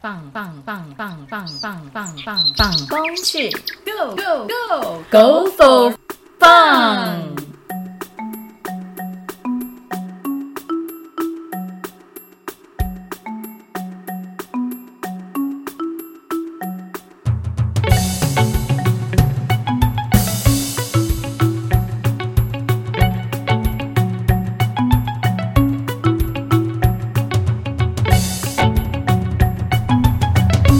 棒棒棒棒棒棒棒棒棒工去 Go Go Go Go for Fun！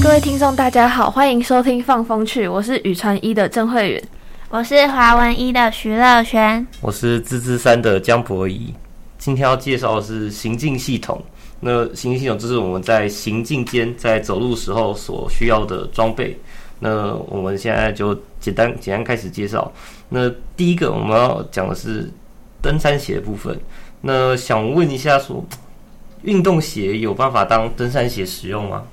各位听众，大家好，欢迎收听《放风去》，我是宇传一的郑慧允。我是华文一的徐乐璇。我是自治三的江博仪。今天要介绍的是行进系统。那行进系统就是我们在行进间在走路时候所需要的装备。那我们现在就简单简单开始介绍。那第一个我们要讲的是登山鞋的部分。那想问一下说，运动鞋有办法当登山鞋使用吗？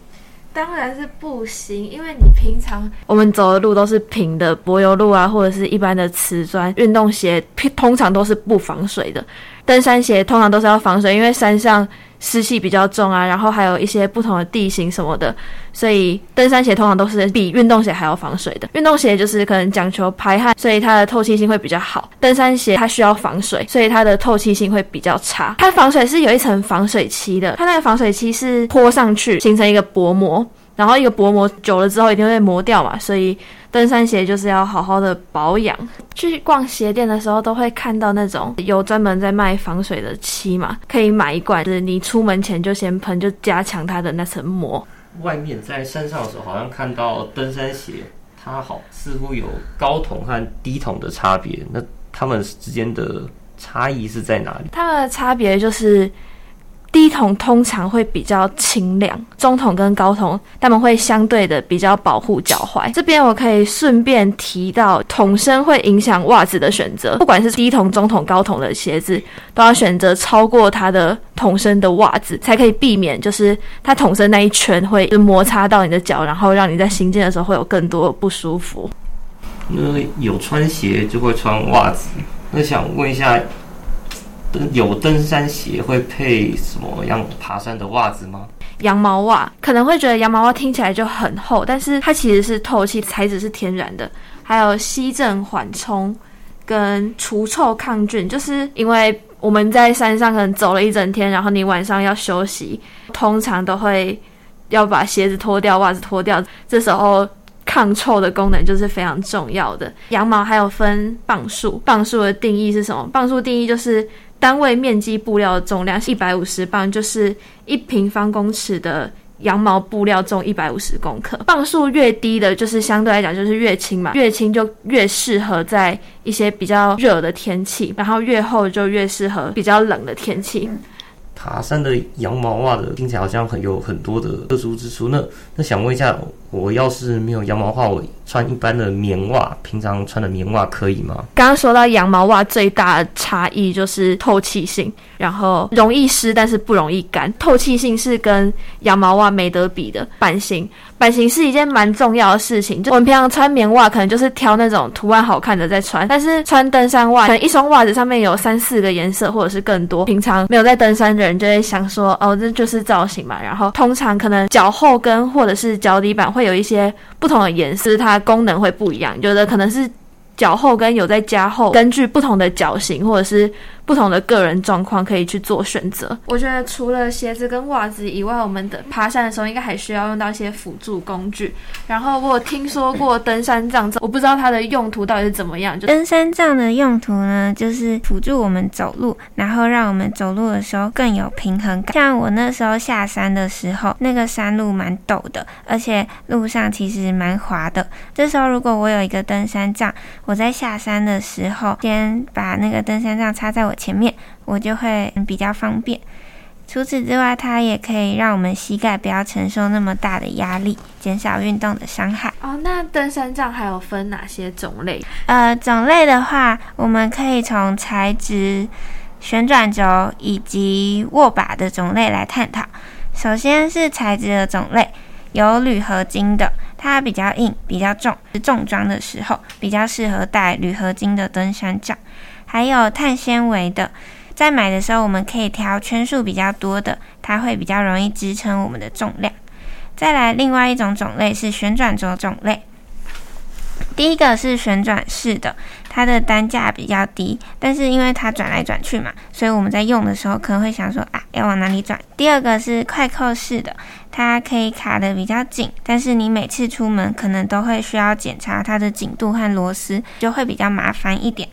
当然是不行，因为你平常我们走的路都是平的柏油路啊，或者是一般的瓷砖，运动鞋通常都是不防水的。登山鞋通常都是要防水，因为山上湿气比较重啊，然后还有一些不同的地形什么的，所以登山鞋通常都是比运动鞋还要防水的。运动鞋就是可能讲求排汗，所以它的透气性会比较好。登山鞋它需要防水，所以它的透气性会比较差。它防水是有一层防水漆的，它那个防水漆是泼上去形成一个薄膜。然后一个薄膜久了之后一定会磨掉嘛，所以登山鞋就是要好好的保养。去逛鞋店的时候都会看到那种有专门在卖防水的漆嘛，可以买一罐，就是你出门前就先喷，就加强它的那层膜。外面在山上的时候，好像看到登山鞋，它好似乎有高筒和低筒的差别。那它们之间的差异是在哪里？它们的差别就是。低筒通常会比较清凉，中筒跟高筒他们会相对的比较保护脚踝。这边我可以顺便提到，筒身会影响袜子的选择，不管是低筒、中筒、高筒的鞋子，都要选择超过它的筒身的袜子，才可以避免就是它筒身那一圈会摩擦到你的脚，然后让你在行进的时候会有更多不舒服。那有穿鞋就会穿袜子，那想问一下。有登山鞋会配什么样爬山的袜子吗？羊毛袜可能会觉得羊毛袜听起来就很厚，但是它其实是透气，材质是天然的，还有吸震缓冲跟除臭抗菌。就是因为我们在山上可能走了一整天，然后你晚上要休息，通常都会要把鞋子脱掉，袜子脱掉，这时候抗臭的功能就是非常重要的。羊毛还有分磅数，磅数的定义是什么？磅数定义就是。单位面积布料重量是一百五十磅，就是一平方公尺的羊毛布料重一百五十公克。磅数越低的，就是相对来讲就是越轻嘛，越轻就越适合在一些比较热的天气，然后越厚就越适合比较冷的天气。爬山的羊毛袜的听起来好像很有很多的特殊之处。那那想问一下，我要是没有羊毛袜，我穿一般的棉袜，平常穿的棉袜可以吗？刚刚说到羊毛袜最大的差异就是透气性，然后容易湿，但是不容易干。透气性是跟羊毛袜没得比的。版型，版型是一件蛮重要的事情。就我们平常穿棉袜，可能就是挑那种图案好看的在穿，但是穿登山袜，可能一双袜子上面有三四个颜色，或者是更多。平常没有在登山的人就会想说，哦，这就是造型嘛。然后通常可能脚后跟或者是脚底板会有一些不同的颜色，它功能会不一样。有的可能是脚后跟有在加厚，根据不同的脚型或者是。不同的个人状况可以去做选择。我觉得除了鞋子跟袜子以外，我们的爬山的时候应该还需要用到一些辅助工具。然后我有听说过登山杖，我不知道它的用途到底是怎么样。就登山杖的用途呢，就是辅助我们走路，然后让我们走路的时候更有平衡感。像我那时候下山的时候，那个山路蛮陡的，而且路上其实蛮滑的。这时候如果我有一个登山杖，我在下山的时候，先把那个登山杖插在我。前面我就会比较方便。除此之外，它也可以让我们膝盖不要承受那么大的压力，减少运动的伤害。哦，那登山杖还有分哪些种类？呃，种类的话，我们可以从材质、旋转轴以及握把的种类来探讨。首先是材质的种类，有铝合金的，它比较硬、比较重，重装的时候比较适合带铝合金的登山杖。还有碳纤维的，在买的时候我们可以挑圈数比较多的，它会比较容易支撑我们的重量。再来，另外一种种类是旋转轴种类。第一个是旋转式的，它的单价比较低，但是因为它转来转去嘛，所以我们在用的时候可能会想说啊，要往哪里转？第二个是快扣式的，它可以卡的比较紧，但是你每次出门可能都会需要检查它的紧度和螺丝，就会比较麻烦一点。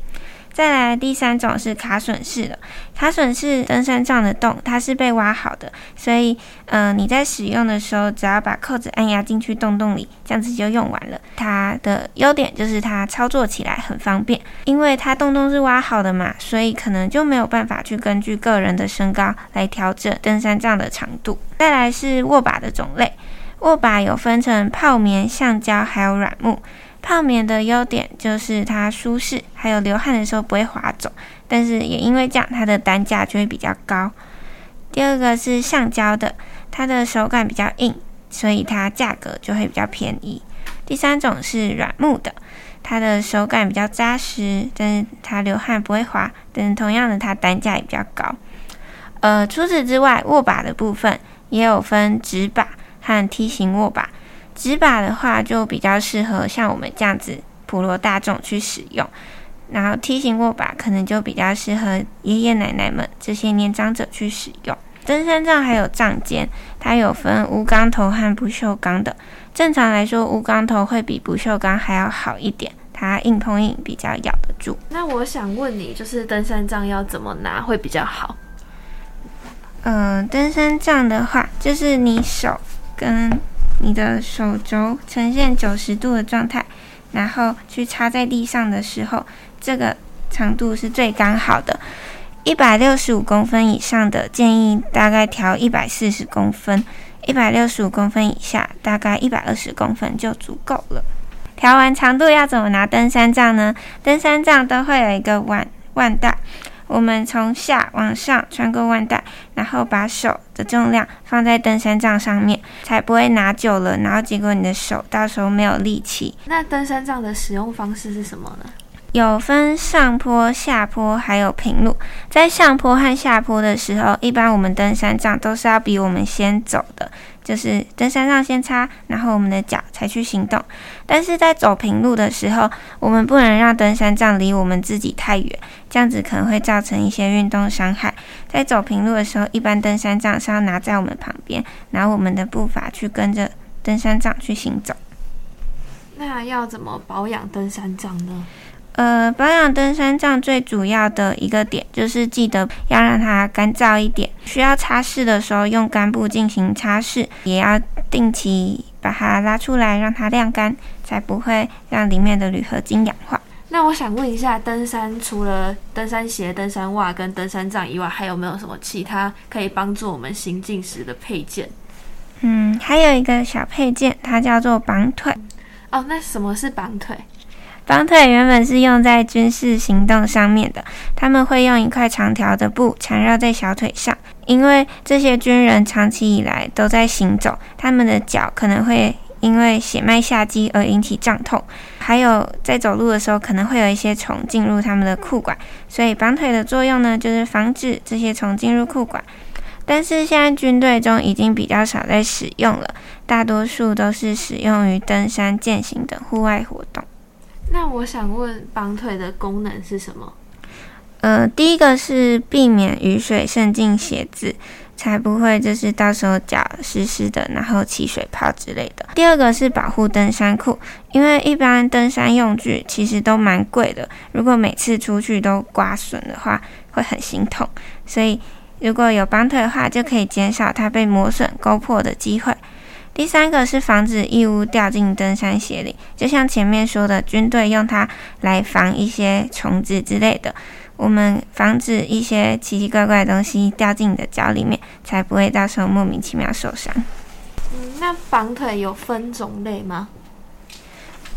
再来第三种是卡榫式的，卡榫式登山杖的洞它是被挖好的，所以呃你在使用的时候只要把扣子按压进去洞洞里，这样子就用完了。它的优点就是它操作起来很方便，因为它洞洞是挖好的嘛，所以可能就没有办法去根据个人的身高来调整登山杖的长度。再来是握把的种类，握把有分成泡棉、橡胶还有软木。泡棉的优点就是它舒适，还有流汗的时候不会滑走，但是也因为这样，它的单价就会比较高。第二个是橡胶的，它的手感比较硬，所以它价格就会比较便宜。第三种是软木的，它的手感比较扎实，但是它流汗不会滑，但是同样的它单价也比较高。呃，除此之外，握把的部分也有分直把和梯形握把。直把的话就比较适合像我们这样子普罗大众去使用，然后梯形握把可能就比较适合爷爷奶奶们这些年长者去使用。登山杖还有杖尖，它有分无钢头和不锈钢的。正常来说，无钢头会比不锈钢还要好一点，它硬碰硬比较咬得住。那我想问你，就是登山杖要怎么拿会比较好？嗯，登山杖的话，就是你手跟你的手肘呈现九十度的状态，然后去插在地上的时候，这个长度是最刚好的。一百六十五公分以上的建议大概调一百四十公分，一百六十五公分以下大概一百二十公分就足够了。调完长度要怎么拿登山杖呢？登山杖都会有一个腕腕带。我们从下往上穿过腕带，然后把手的重量放在登山杖上面，才不会拿久了，然后结果你的手到时候没有力气。那登山杖的使用方式是什么呢？有分上坡、下坡，还有平路。在上坡和下坡的时候，一般我们登山杖都是要比我们先走的。就是登山杖先插，然后我们的脚才去行动。但是在走平路的时候，我们不能让登山杖离我们自己太远，这样子可能会造成一些运动伤害。在走平路的时候，一般登山杖是要拿在我们旁边，拿我们的步伐去跟着登山杖去行走。那要怎么保养登山杖呢？呃，保养登山杖最主要的一个点就是记得要让它干燥一点。需要擦拭的时候，用干布进行擦拭，也要定期把它拉出来，让它晾干，才不会让里面的铝合金氧化。那我想问一下，登山除了登山鞋、登山袜跟登山杖以外，还有没有什么其他可以帮助我们行进时的配件？嗯，还有一个小配件，它叫做绑腿。哦，那什么是绑腿？绑腿原本是用在军事行动上面的，他们会用一块长条的布缠绕在小腿上，因为这些军人长期以来都在行走，他们的脚可能会因为血脉下肌而引起胀痛，还有在走路的时候可能会有一些虫进入他们的裤管，所以绑腿的作用呢，就是防止这些虫进入裤管。但是现在军队中已经比较少在使用了，大多数都是使用于登山、健行等户外活动。那我想问，绑腿的功能是什么？呃，第一个是避免雨水渗进鞋子，才不会就是到时候脚湿湿的，然后起水泡之类的。第二个是保护登山裤，因为一般登山用具其实都蛮贵的，如果每次出去都刮损的话，会很心痛。所以如果有绑腿的话，就可以减少它被磨损、勾破的机会。第三个是防止异物掉进登山鞋里，就像前面说的，军队用它来防一些虫子之类的。我们防止一些奇奇怪怪的东西掉进你的脚里面，才不会到时候莫名其妙受伤。嗯，那绑腿有分种类吗？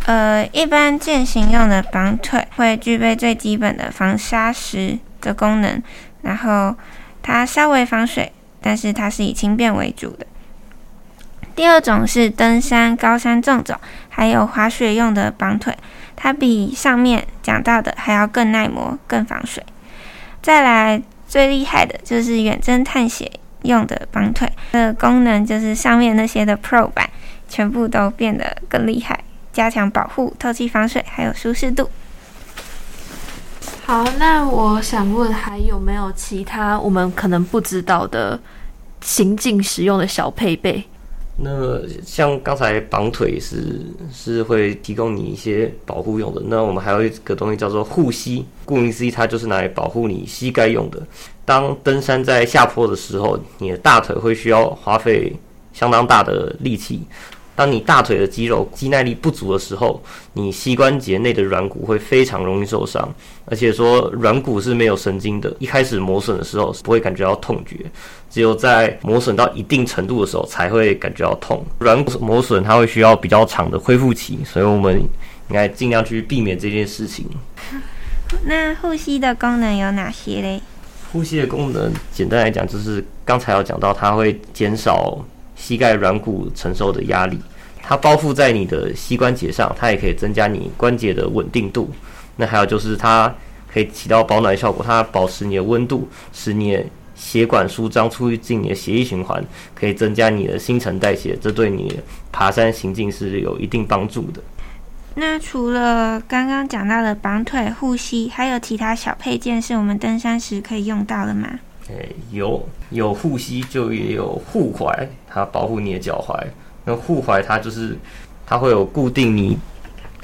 呃，一般健行用的绑腿会具备最基本的防沙石的功能，然后它稍微防水，但是它是以轻便为主的。第二种是登山、高山重走，还有滑雪用的绑腿，它比上面讲到的还要更耐磨、更防水。再来最厉害的就是远征探险用的绑腿，的功能就是上面那些的 Pro 版全部都变得更厉害，加强保护、透气、防水，还有舒适度。好，那我想问，还有没有其他我们可能不知道的行进使用的小配备？那像刚才绑腿是是会提供你一些保护用的，那我们还有一个东西叫做护膝，顾名思义，它就是拿来保护你膝盖用的。当登山在下坡的时候，你的大腿会需要花费相当大的力气。当你大腿的肌肉肌耐力不足的时候，你膝关节内的软骨会非常容易受伤。而且说软骨是没有神经的，一开始磨损的时候是不会感觉到痛觉，只有在磨损到一定程度的时候才会感觉到痛。软骨磨损它会需要比较长的恢复期，所以我们应该尽量去避免这件事情。那呼吸的功能有哪些嘞？呼吸的功能简单来讲，就是刚才有讲到，它会减少。膝盖软骨承受的压力，它包覆在你的膝关节上，它也可以增加你关节的稳定度。那还有就是它可以起到保暖效果，它保持你的温度，使你的血管舒张，促进你的血液循环，可以增加你的新陈代谢，这对你爬山行进是有一定帮助的。那除了刚刚讲到的绑腿护膝，还有其他小配件是我们登山时可以用到的吗？诶，有有护膝，就也有护踝，它保护你的脚踝。那护踝它就是它会有固定你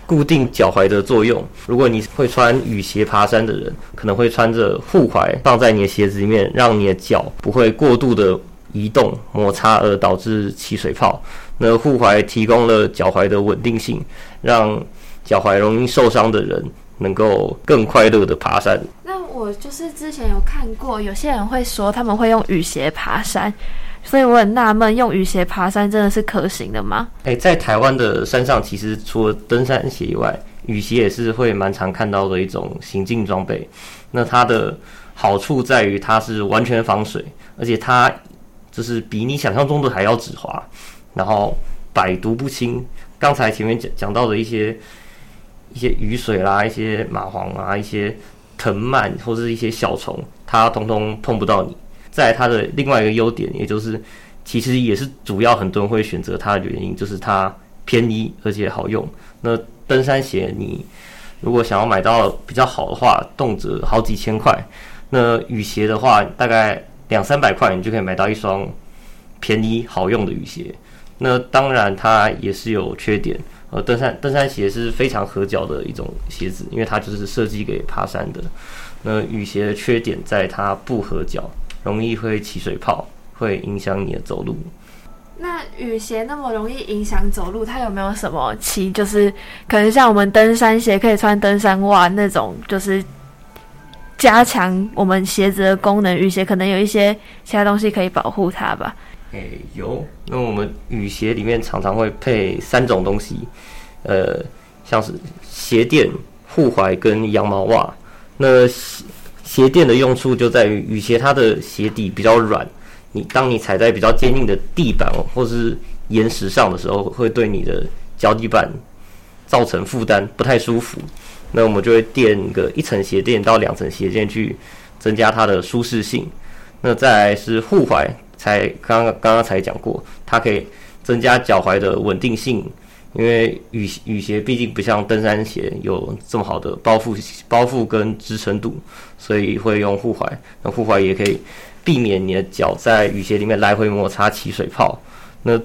固定脚踝的作用。如果你会穿雨鞋爬山的人，可能会穿着护踝放在你的鞋子里面，让你的脚不会过度的移动摩擦而导致起水泡。那护踝提供了脚踝的稳定性，让脚踝容易受伤的人能够更快乐的爬山。那我就是之前有看过，有些人会说他们会用雨鞋爬山，所以我很纳闷，用雨鞋爬山真的是可行的吗？诶，在台湾的山上，其实除了登山鞋以外，雨鞋也是会蛮常看到的一种行进装备。那它的好处在于它是完全防水，而且它就是比你想象中的还要止滑，然后百毒不侵。刚才前面讲讲到的一些一些雨水啦，一些蚂蟥啊，一些。藤蔓或者是一些小虫，它通通碰不到你。在它的另外一个优点，也就是其实也是主要很多人会选择它的原因，就是它便宜而且好用。那登山鞋你如果想要买到比较好的话，动辄好几千块。那雨鞋的话，大概两三百块，你就可以买到一双便宜好用的雨鞋。那当然它也是有缺点。呃，登山登山鞋是非常合脚的一种鞋子，因为它就是设计给爬山的。那雨鞋的缺点在它不合脚，容易会起水泡，会影响你的走路。那雨鞋那么容易影响走路，它有没有什么其就是可能像我们登山鞋可以穿登山袜那种，就是加强我们鞋子的功能？雨鞋可能有一些其他东西可以保护它吧？诶，有。那我们雨鞋里面常常会配三种东西，呃，像是鞋垫、护踝跟羊毛袜。那鞋鞋垫的用处就在于雨鞋它的鞋底比较软，你当你踩在比较坚硬的地板或是岩石上的时候，会对你的脚底板造成负担，不太舒服。那我们就会垫个一层鞋垫到两层鞋垫去增加它的舒适性。那再来是护踝。才刚刚刚刚才讲过，它可以增加脚踝的稳定性，因为雨雨鞋毕竟不像登山鞋有这么好的包覆包覆跟支撑度，所以会用护踝。那护踝也可以避免你的脚在雨鞋里面来回摩擦起水泡。那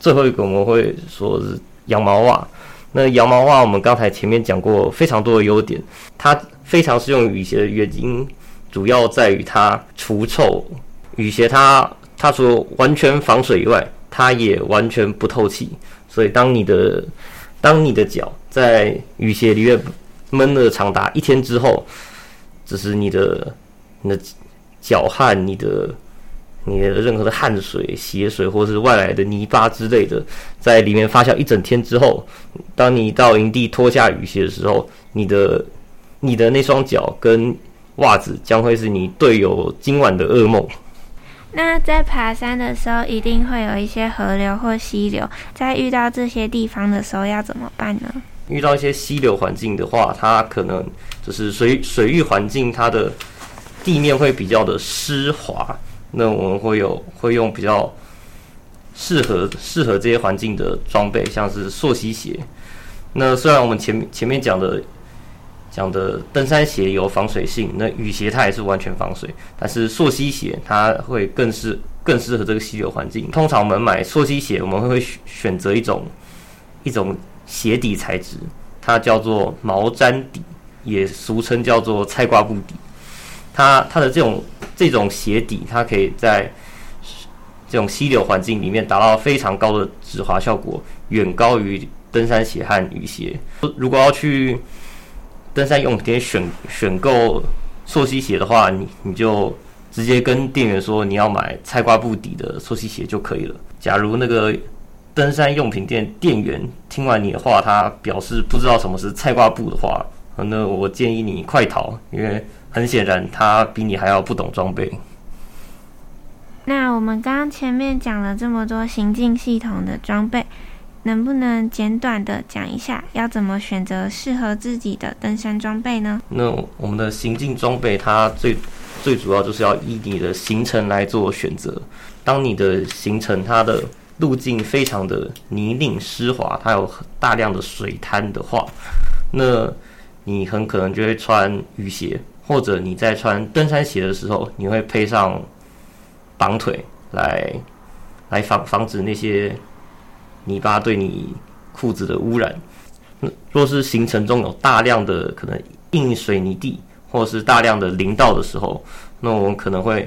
最后一个我们会说是羊毛袜。那羊毛袜我们刚才前面讲过非常多的优点，它非常适用雨鞋的原因，主要在于它除臭。雨鞋它它除了完全防水以外，它也完全不透气。所以，当你的当你的脚在雨鞋里面闷了长达一天之后，只是你的你的脚汗、你的你的任何的汗水、血水或是外来的泥巴之类的，在里面发酵一整天之后，当你到营地脱下雨鞋的时候，你的你的那双脚跟袜子将会是你队友今晚的噩梦。那在爬山的时候，一定会有一些河流或溪流，在遇到这些地方的时候要怎么办呢？遇到一些溪流环境的话，它可能就是水水域环境，它的地面会比较的湿滑，那我们会有会用比较适合适合这些环境的装备，像是溯溪鞋。那虽然我们前前面讲的讲的登山鞋有防水性，那雨鞋它也是完全防水，但是溯溪鞋它会更适更适合这个溪流环境。通常我们买溯溪鞋，我们会选选择一种一种鞋底材质，它叫做毛毡底，也俗称叫做菜瓜布底。它它的这种这种鞋底，它可以在这种溪流环境里面达到非常高的止滑效果，远高于登山鞋和雨鞋。如果要去登山用品店选选购溯溪鞋的话，你你就直接跟店员说你要买菜瓜布底的溯溪鞋就可以了。假如那个登山用品店店员听完你的话，他表示不知道什么是菜瓜布的话，那我建议你快逃，因为很显然他比你还要不懂装备。那我们刚刚前面讲了这么多行进系统的装备，能不能简短的讲一下要怎么选择适合自己的登山装备呢？那我们的行进装备，它最最主要就是要依你的行程来做选择。当你的行程它的路径非常的泥泞湿滑，它有大量的水滩的话，那你很可能就会穿雨鞋，或者你在穿登山鞋的时候，你会配上绑腿来来防防止那些泥巴对你裤子的污染。若是行程中有大量的可能硬水泥地，或者是大量的林道的时候，那我们可能会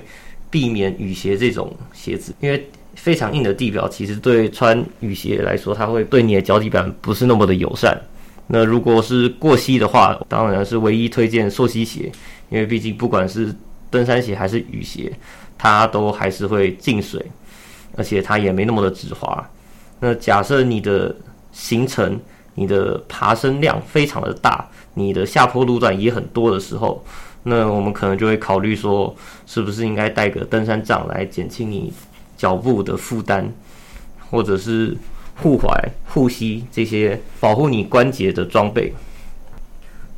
避免雨鞋这种鞋子，因为非常硬的地表其实对穿雨鞋来说，它会对你的脚底板不是那么的友善。那如果是过膝的话，当然是唯一推荐溯溪鞋，因为毕竟不管是登山鞋还是雨鞋，它都还是会进水，而且它也没那么的止滑。那假设你的行程、你的爬升量非常的大，你的下坡路段也很多的时候，那我们可能就会考虑说，是不是应该带个登山杖来减轻你脚步的负担，或者是护踝、护膝这些保护你关节的装备。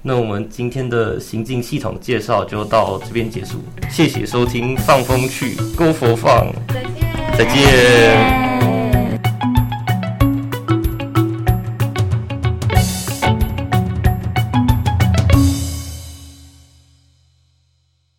那我们今天的行进系统介绍就到这边结束，谢谢收听，放风去，Go for 放，再见，再见。